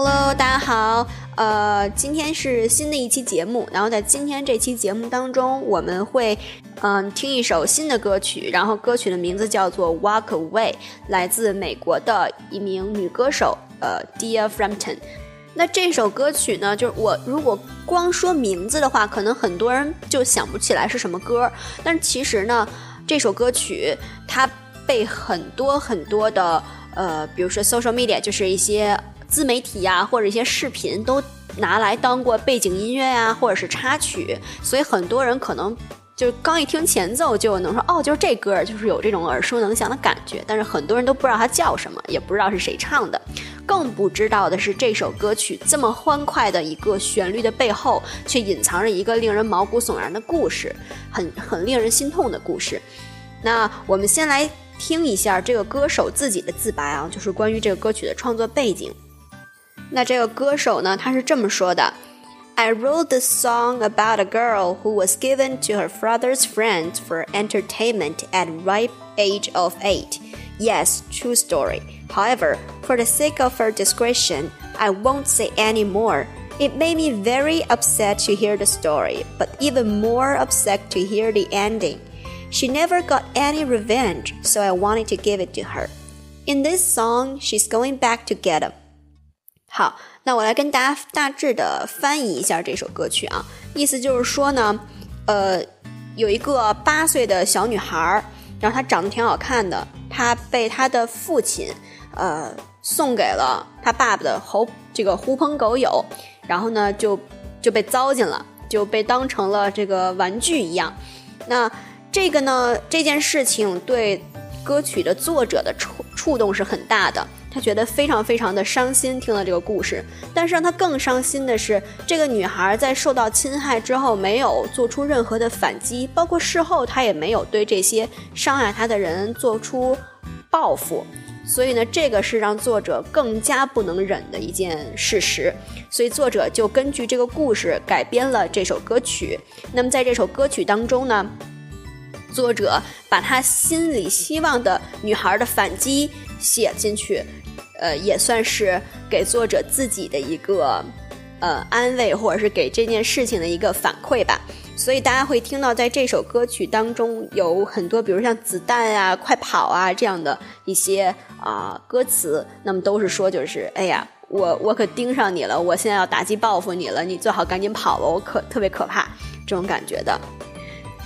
Hello，大家好，呃，今天是新的一期节目，然后在今天这期节目当中，我们会嗯听一首新的歌曲，然后歌曲的名字叫做《Walk Away》，来自美国的一名女歌手呃 Dear Frampton。那这首歌曲呢，就是我如果光说名字的话，可能很多人就想不起来是什么歌，但是其实呢，这首歌曲它被很多很多的呃，比如说 social media，就是一些。自媒体呀，或者一些视频都拿来当过背景音乐呀，或者是插曲，所以很多人可能就刚一听前奏就能说哦，就是这歌，就是有这种耳熟能详的感觉。但是很多人都不知道它叫什么，也不知道是谁唱的，更不知道的是这首歌曲这么欢快的一个旋律的背后，却隐藏着一个令人毛骨悚然的故事，很很令人心痛的故事。那我们先来听一下这个歌手自己的自白啊，就是关于这个歌曲的创作背景。那这个歌手呢，他是这么说的：“I wrote this song about a girl who was given to her father's friend for entertainment at ripe age of eight. Yes, true story. However, for the sake of her discretion, I won't say any more. It made me very upset to hear the story, but even more upset to hear the ending. She never got any revenge, so I wanted to give it to her. In this song, she's going back to get him. 好，那我来跟大家大致的翻译一下这首歌曲啊，意思就是说呢，呃，有一个八岁的小女孩儿，然后她长得挺好看的，她被她的父亲，呃，送给了她爸爸的猴这个狐朋狗友，然后呢就就被糟践了，就被当成了这个玩具一样。那这个呢这件事情对歌曲的作者的触触动是很大的。他觉得非常非常的伤心，听了这个故事。但是让他更伤心的是，这个女孩在受到侵害之后，没有做出任何的反击，包括事后她也没有对这些伤害她的人做出报复。所以呢，这个是让作者更加不能忍的一件事实。所以作者就根据这个故事改编了这首歌曲。那么在这首歌曲当中呢，作者把他心里希望的女孩的反击写进去。呃，也算是给作者自己的一个呃安慰，或者是给这件事情的一个反馈吧。所以大家会听到，在这首歌曲当中有很多，比如像子弹啊、快跑啊这样的一些啊歌词，那么都是说，就是哎呀，我我可盯上你了，我现在要打击报复你了，你最好赶紧跑吧，我可特别可怕这种感觉的。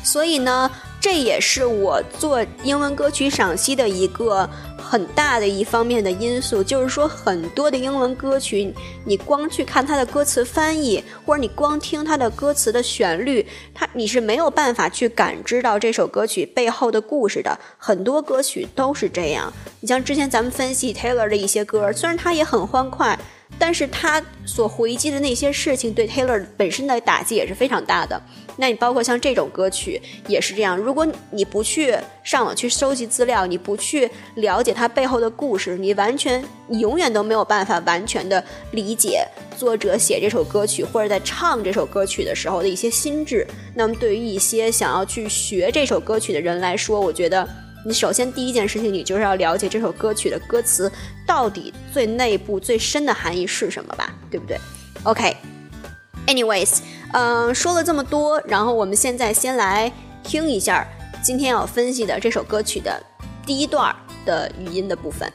所以呢，这也是我做英文歌曲赏析的一个。很大的一方面的因素就是说，很多的英文歌曲，你光去看它的歌词翻译，或者你光听它的歌词的旋律，它你是没有办法去感知到这首歌曲背后的故事的。很多歌曲都是这样。你像之前咱们分析 Taylor 的一些歌，虽然它也很欢快。但是他所回击的那些事情，对 Taylor 本身的打击也是非常大的。那你包括像这种歌曲也是这样，如果你不去上网去收集资料，你不去了解它背后的故事，你完全你永远都没有办法完全的理解作者写这首歌曲或者在唱这首歌曲的时候的一些心智。那么对于一些想要去学这首歌曲的人来说，我觉得。你首先第一件事情，你就是要了解这首歌曲的歌词到底最内部最深的含义是什么吧，对不对？OK，anyways，嗯，说了这么多，然后我们现在先来听一下今天要分析的这首歌曲的第一段的语音的部分。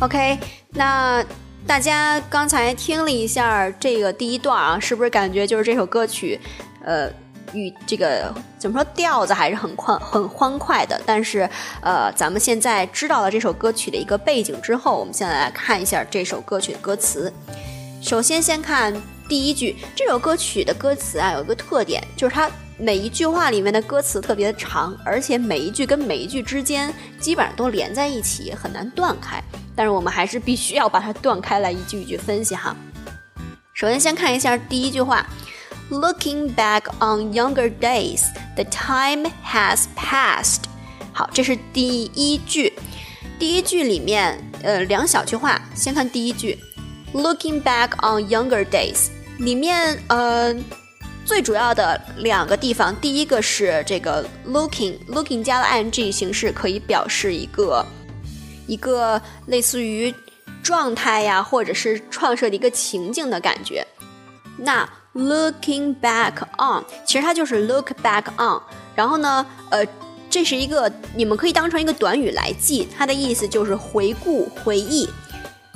OK，那大家刚才听了一下这个第一段啊，是不是感觉就是这首歌曲，呃，与这个怎么说调子还是很欢很欢快的？但是，呃，咱们现在知道了这首歌曲的一个背景之后，我们现在来看一下这首歌曲的歌词。首先，先看第一句，这首歌曲的歌词啊，有一个特点，就是它。每一句话里面的歌词特别的长，而且每一句跟每一句之间基本上都连在一起，很难断开。但是我们还是必须要把它断开来，一句一句分析哈。首先，先看一下第一句话：Looking back on younger days, the time has passed。好，这是第一句。第一句里面，呃，两小句话。先看第一句：Looking back on younger days，里面，呃。最主要的两个地方，第一个是这个 looking，looking 加了 ing 形式，可以表示一个一个类似于状态呀，或者是创设的一个情境的感觉。那 looking back on，其实它就是 look back on。然后呢，呃，这是一个你们可以当成一个短语来记，它的意思就是回顾、回忆。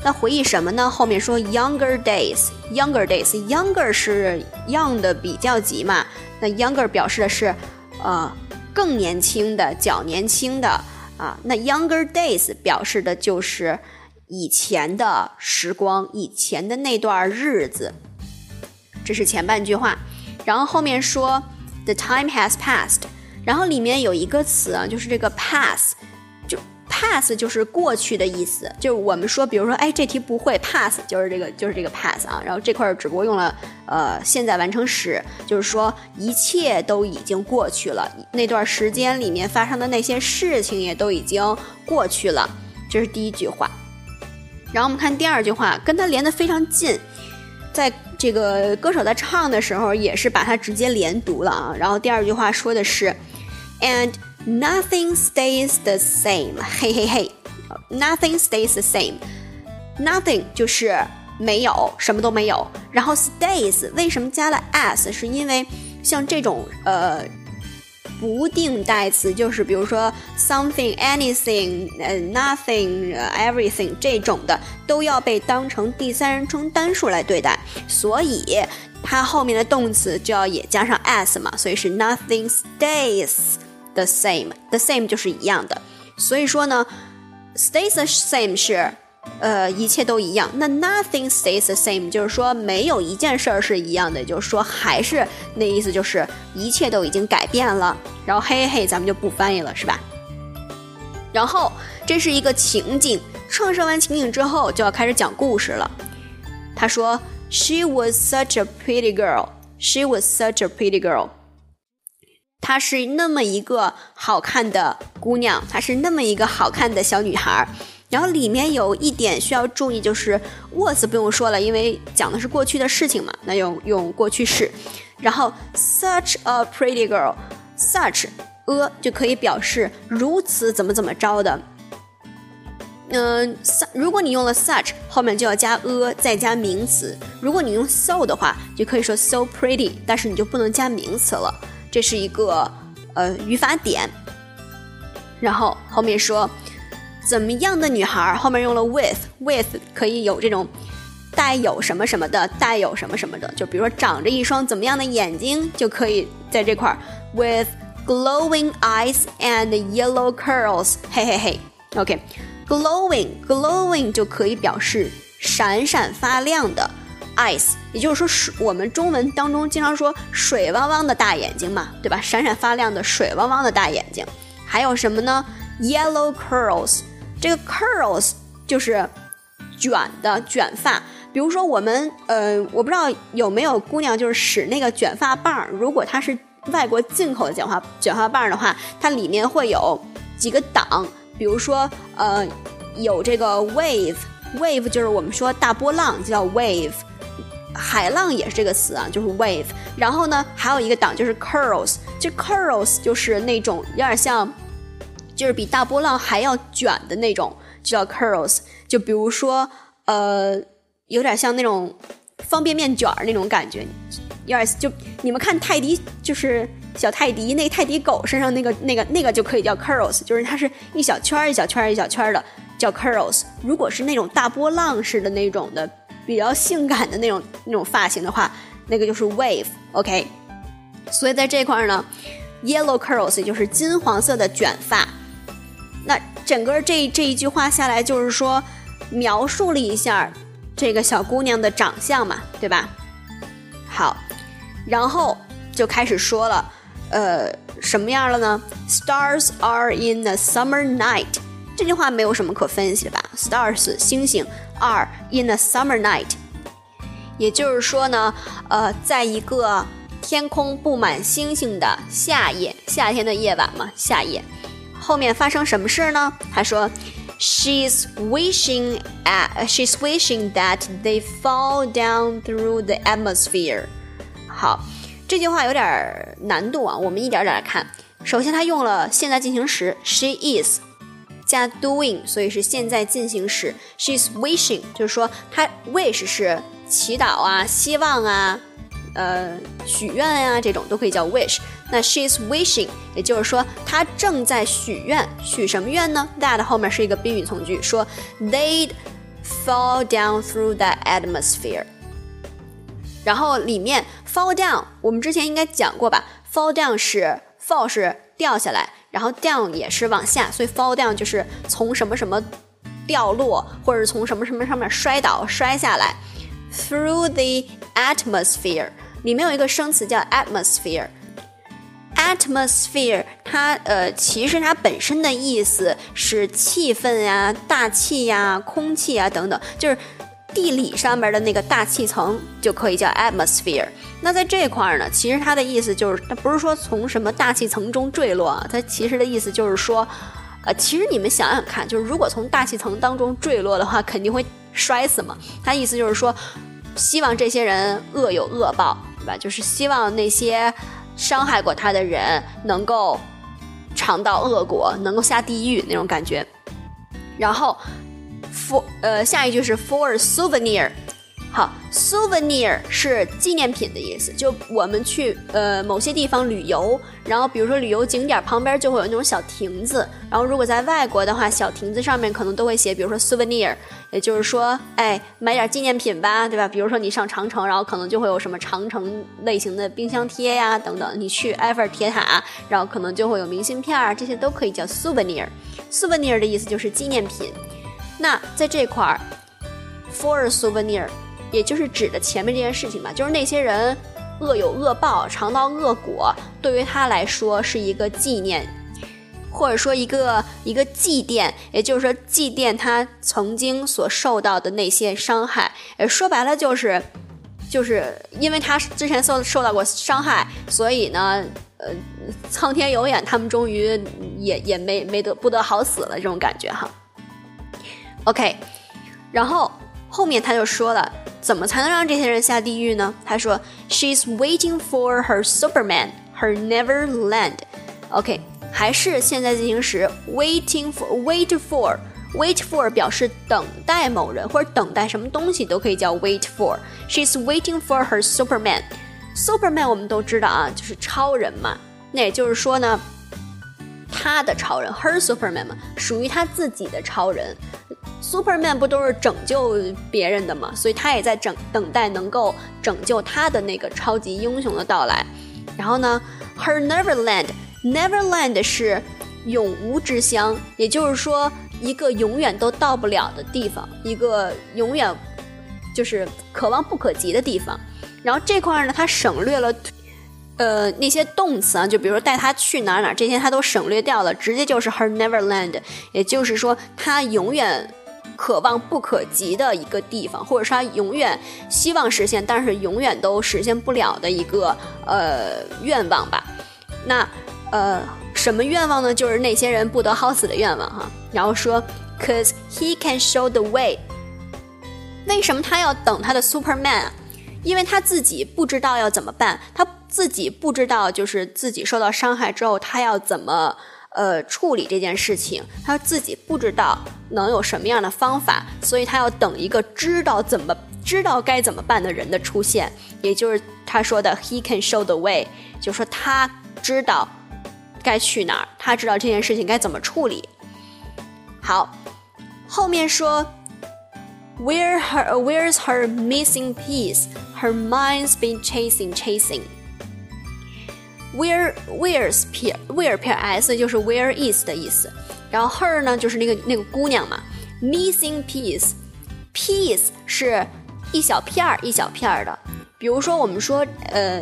那回忆什么呢？后面说 younger days，younger days，younger 是 young 的比较级嘛？那 younger 表示的是，呃，更年轻的、较年轻的啊。那 younger days 表示的就是以前的时光，以前的那段日子。这是前半句话，然后后面说 the time has passed，然后里面有一个词啊，就是这个 pass。Pass 就是过去的意思，就是我们说，比如说，哎，这题不会 pass，就是这个，就是这个 pass 啊。然后这块儿只不过用了呃现在完成时，就是说一切都已经过去了，那段时间里面发生的那些事情也都已经过去了。这是第一句话。然后我们看第二句话，跟它连得非常近，在这个歌手在唱的时候也是把它直接连读了啊。然后第二句话说的是，and。Nothing stays the same，嘿嘿嘿，Nothing stays the same。Nothing 就是没有，什么都没有。然后 stays 为什么加了 s？是因为像这种呃不定代词，就是比如说 something、anything、呃 nothing、everything 这种的，都要被当成第三人称单数来对待，所以它后面的动词就要也加上 s 嘛，所以是 nothing stays。The same，the same 就是一样的，所以说呢，stays the same 是，呃，一切都一样。那 nothing stays the same 就是说没有一件事儿是一样的，就是说还是那意思就是一切都已经改变了。然后嘿嘿，咱们就不翻译了，是吧？然后这是一个情景，创设完情景之后就要开始讲故事了。他说，She was such a pretty girl. She was such a pretty girl. 她是那么一个好看的姑娘，她是那么一个好看的小女孩。然后里面有一点需要注意，就是 was 不用说了，因为讲的是过去的事情嘛，那用用过去式。然后 such a pretty girl，such a 就可以表示如此怎么怎么着的。嗯，如果你用了 such，后面就要加 a 再加名词。如果你用 so 的话，就可以说 so pretty，但是你就不能加名词了。这是一个呃语法点，然后后面说怎么样的女孩，后面用了 with，with 可以有这种带有什么什么的，带有什么什么的，就比如说长着一双怎么样的眼睛，就可以在这块儿 with glowing eyes and yellow curls，嘿嘿嘿，OK，glowing，glowing 就可以表示闪闪发亮的。eyes，也就是说水，我们中文当中经常说水汪汪的大眼睛嘛，对吧？闪闪发亮的水汪汪的大眼睛。还有什么呢？Yellow curls，这个 curls 就是卷的卷发。比如说我们，呃，我不知道有没有姑娘就是使那个卷发棒，如果它是外国进口的卷发卷发棒的话，它里面会有几个档，比如说，呃，有这个 wave，wave 就是我们说大波浪，就叫 wave。海浪也是这个词啊，就是 wave。然后呢，还有一个档就是 curls，这 curls 就是那种有点像，就是比大波浪还要卷的那种，就叫 curls。就比如说，呃，有点像那种方便面卷儿那种感觉，有点就你们看泰迪，就是小泰迪那泰迪狗身上那个那个那个就可以叫 curls，就是它是一小圈一小圈一小圈的。叫 curls。如果是那种大波浪式的那种的，比较性感的那种 那种发型的话，那个就是 wave。OK，所以在这块呢，yellow curls 也就是金黄色的卷发。那整个这这一句话下来，就是说描述了一下这个小姑娘的长相嘛，对吧？好，然后就开始说了，呃，什么样了呢？Stars are in the summer night。这句话没有什么可分析的吧？Stars 星星 are in a summer night，也就是说呢，呃，在一个天空布满星星的夏夜，夏天的夜晚嘛，夏夜。后面发生什么事呢？他说，She's wishing at she's wishing that they fall down through the atmosphere。好，这句话有点难度啊，我们一点点来看。首先，他用了现在进行时，she is 加 doing，所以是现在进行时。She's wishing，就是说她 wish 是祈祷啊、希望啊、呃许愿呀，这种都可以叫 wish。那 she's wishing，也就是说她正在许愿，许什么愿呢？That 后面是一个宾语从句，说 they'd fall down through that atmosphere。然后里面 fall down，我们之前应该讲过吧？fall down 是 fall 是掉下来，然后 down 也是往下，所以 fall down 就是从什么什么掉落，或者是从什么什么上面摔倒摔下来。Through the atmosphere，里面有一个生词叫 atmosphere。atmosphere 它呃其实它本身的意思是气氛呀、大气呀、空气啊等等，就是地理上面的那个大气层就可以叫 atmosphere。那在这块儿呢，其实它的意思就是，它不是说从什么大气层中坠落啊，它其实的意思就是说，呃，其实你们想想看，就是如果从大气层当中坠落的话，肯定会摔死嘛。它意思就是说，希望这些人恶有恶报，对吧？就是希望那些。伤害过他的人能够尝到恶果，能够下地狱那种感觉。然后，for 呃下一句是 for souvenir。好，souvenir 是纪念品的意思。就我们去呃某些地方旅游，然后比如说旅游景点旁边就会有那种小亭子，然后如果在外国的话，小亭子上面可能都会写，比如说 souvenir，也就是说，哎，买点纪念品吧，对吧？比如说你上长城，然后可能就会有什么长城类型的冰箱贴呀等等。你去埃菲尔铁塔，然后可能就会有明信片儿，这些都可以叫 souvenir。souvenir 的意思就是纪念品。那在这块儿，for souvenir。也就是指的前面这件事情嘛，就是那些人恶有恶报，尝到恶果，对于他来说是一个纪念，或者说一个一个祭奠，也就是说祭奠他曾经所受到的那些伤害。呃，说白了就是，就是因为他之前受受到过伤害，所以呢，呃，苍天有眼，他们终于也也没没得不得好死了这种感觉哈。OK，然后后面他就说了。怎么才能让这些人下地狱呢？他说，She's waiting for her Superman, her Neverland. OK，还是现在进行时，waiting for, wait for, wait for 表示等待某人或者等待什么东西都可以叫 wait for. She's waiting for her Superman. Superman 我们都知道啊，就是超人嘛。那也就是说呢，他的超人，her Superman 嘛，属于他自己的超人。Superman 不都是拯救别人的吗？所以他也在等等待能够拯救他的那个超级英雄的到来。然后呢，Her Neverland，Neverland 是永无之乡，也就是说一个永远都到不了的地方，一个永远就是可望不可及的地方。然后这块呢，它省略了呃那些动词啊，就比如说带他去哪儿哪儿这些，他都省略掉了，直接就是 Her Neverland，也就是说他永远。可望不可及的一个地方，或者说他永远希望实现，但是永远都实现不了的一个呃愿望吧。那呃什么愿望呢？就是那些人不得好死的愿望哈。然后说，cause he can show the way。为什么他要等他的 Superman？啊因为他自己不知道要怎么办，他自己不知道就是自己受到伤害之后他要怎么。呃，处理这件事情，他自己不知道能有什么样的方法，所以他要等一个知道怎么知道该怎么办的人的出现，也就是他说的 “he can show the way”，就说他知道该去哪儿，他知道这件事情该怎么处理。好，后面说，Where her Where's her missing piece? Her mind's been chasing, chasing. Where Where's P Where P S 就是 Where is 的意思，然后 her 呢就是那个那个姑娘嘛。Missing piece, piece 是一小片儿一小片儿的，比如说我们说呃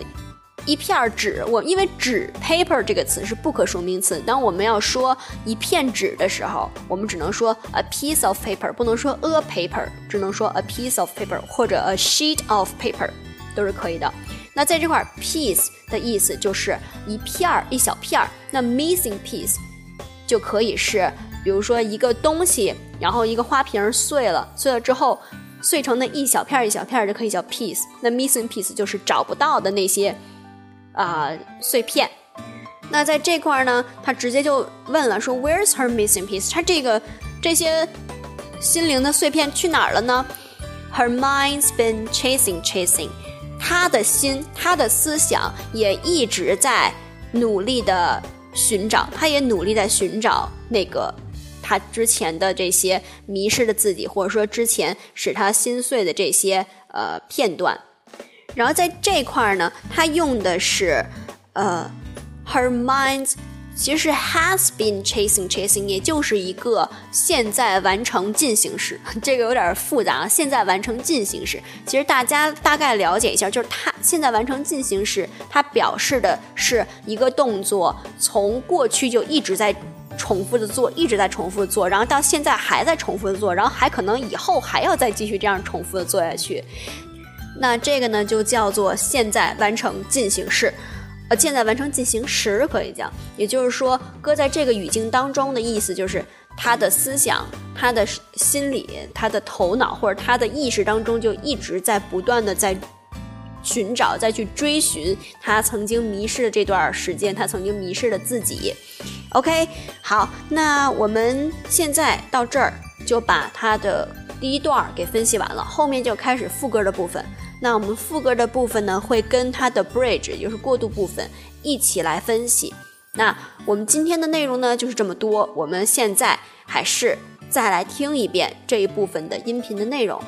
一片纸，我因为纸 paper 这个词是不可数名词，当我们要说一片纸的时候，我们只能说 a piece of paper，不能说 a paper，只能说 a piece of paper 或者 a sheet of paper 都是可以的。那在这块 piece 的意思就是一片儿一小片儿，那 missing piece 就可以是。比如说一个东西，然后一个花瓶碎了，碎了之后碎成的一小片儿一小片儿就可以叫 piece。那 missing piece 就是找不到的那些啊碎片。那在这块呢，他直接就问了，说 Where's her missing piece？他这个这些心灵的碎片去哪儿了呢？Her mind's been chasing, chasing。他的心，他的思想也一直在努力的寻找，他也努力在寻找那个。他之前的这些迷失的自己，或者说之前使他心碎的这些呃片段，然后在这块儿呢，他用的是呃，her mind's 其实 has been chasing chasing，也就是一个现在完成进行时，这个有点复杂。现在完成进行时，其实大家大概了解一下，就是它现在完成进行时，它表示的是一个动作从过去就一直在。重复的做，一直在重复的做，然后到现在还在重复的做，然后还可能以后还要再继续这样重复的做下去。那这个呢，就叫做现在完成进行式，呃，现在完成进行时可以讲。也就是说，搁在这个语境当中的意思就是，他的思想、他的心理、他的头脑或者他的意识当中，就一直在不断的在。寻找，再去追寻他曾经迷失的这段时间，他曾经迷失的自己。OK，好，那我们现在到这儿就把他的第一段给分析完了，后面就开始副歌的部分。那我们副歌的部分呢，会跟它的 bridge，也就是过渡部分一起来分析。那我们今天的内容呢，就是这么多。我们现在还是再来听一遍这一部分的音频的内容。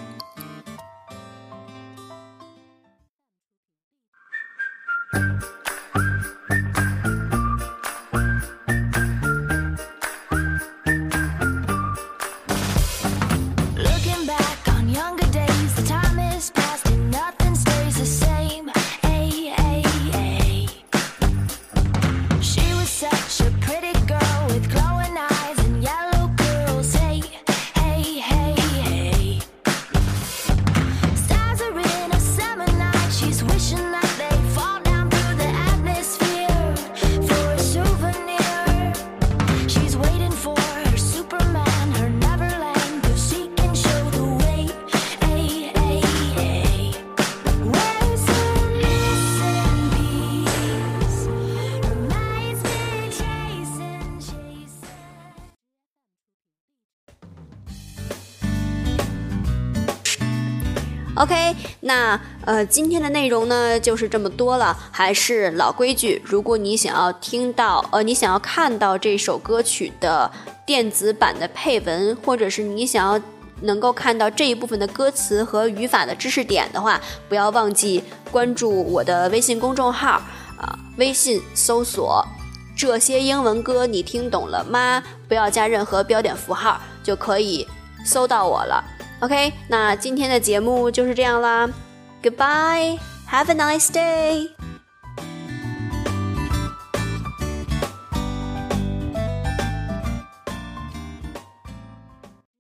那呃，今天的内容呢就是这么多了。还是老规矩，如果你想要听到，呃，你想要看到这首歌曲的电子版的配文，或者是你想要能够看到这一部分的歌词和语法的知识点的话，不要忘记关注我的微信公众号啊，微信搜索“这些英文歌你听懂了吗？”不要加任何标点符号，就可以搜到我了。OK，那今天的节目就是这样啦。Goodbye，Have a nice day。